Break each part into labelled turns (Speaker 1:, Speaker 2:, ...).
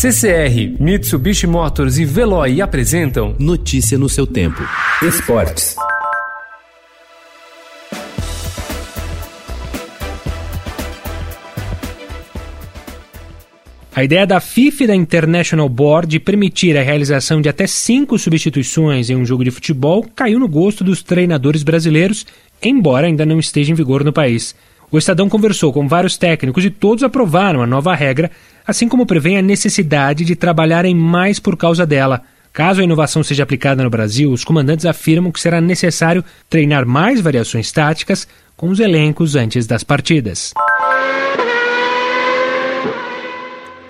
Speaker 1: CCR, Mitsubishi Motors e Veloy apresentam
Speaker 2: Notícia no seu tempo.
Speaker 1: Esportes.
Speaker 3: A ideia da FIFA e da International Board de permitir a realização de até cinco substituições em um jogo de futebol caiu no gosto dos treinadores brasileiros, embora ainda não esteja em vigor no país. O Estadão conversou com vários técnicos e todos aprovaram a nova regra, assim como prevê a necessidade de trabalharem mais por causa dela. Caso a inovação seja aplicada no Brasil, os comandantes afirmam que será necessário treinar mais variações táticas com os elencos antes das partidas.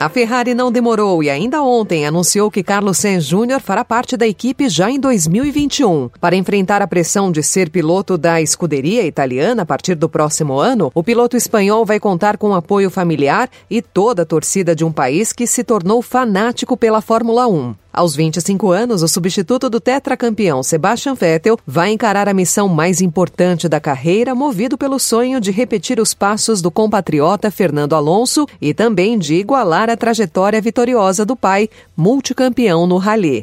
Speaker 4: A Ferrari não demorou e ainda ontem anunciou que Carlos Sainz Jr. fará parte da equipe já em 2021. Para enfrentar a pressão de ser piloto da escuderia italiana a partir do próximo ano, o piloto espanhol vai contar com apoio familiar e toda a torcida de um país que se tornou fanático pela Fórmula 1. Aos 25 anos, o substituto do tetracampeão Sebastian Vettel vai encarar a missão mais importante da carreira, movido pelo sonho de repetir os passos do compatriota Fernando Alonso e também de igualar a trajetória vitoriosa do pai, multicampeão no rally.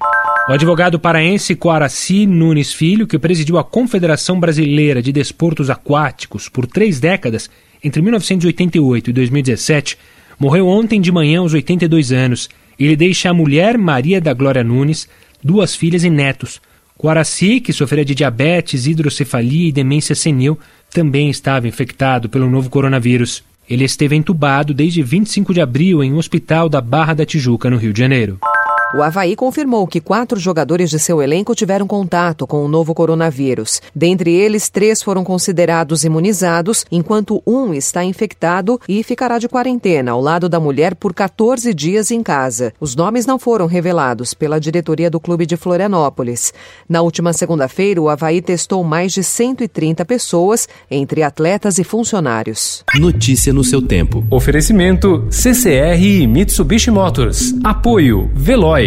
Speaker 3: O advogado paraense Coaraci Nunes Filho, que presidiu a Confederação Brasileira de Desportos Aquáticos por três décadas, entre 1988 e 2017, morreu ontem de manhã aos 82 anos. Ele deixa a mulher Maria da Glória Nunes, duas filhas e netos. Coaraci, que sofria de diabetes, hidrocefalia e demência senil, também estava infectado pelo novo coronavírus. Ele esteve entubado desde 25 de abril em um hospital da Barra da Tijuca, no Rio de Janeiro.
Speaker 4: O Havaí confirmou que quatro jogadores de seu elenco tiveram contato com o novo coronavírus. Dentre eles, três foram considerados imunizados, enquanto um está infectado e ficará de quarentena ao lado da mulher por 14 dias em casa. Os nomes não foram revelados pela diretoria do clube de Florianópolis. Na última segunda-feira, o Havaí testou mais de 130 pessoas, entre atletas e funcionários.
Speaker 2: Notícia no seu tempo.
Speaker 1: Oferecimento CCR e Mitsubishi Motors. Apoio Veloy.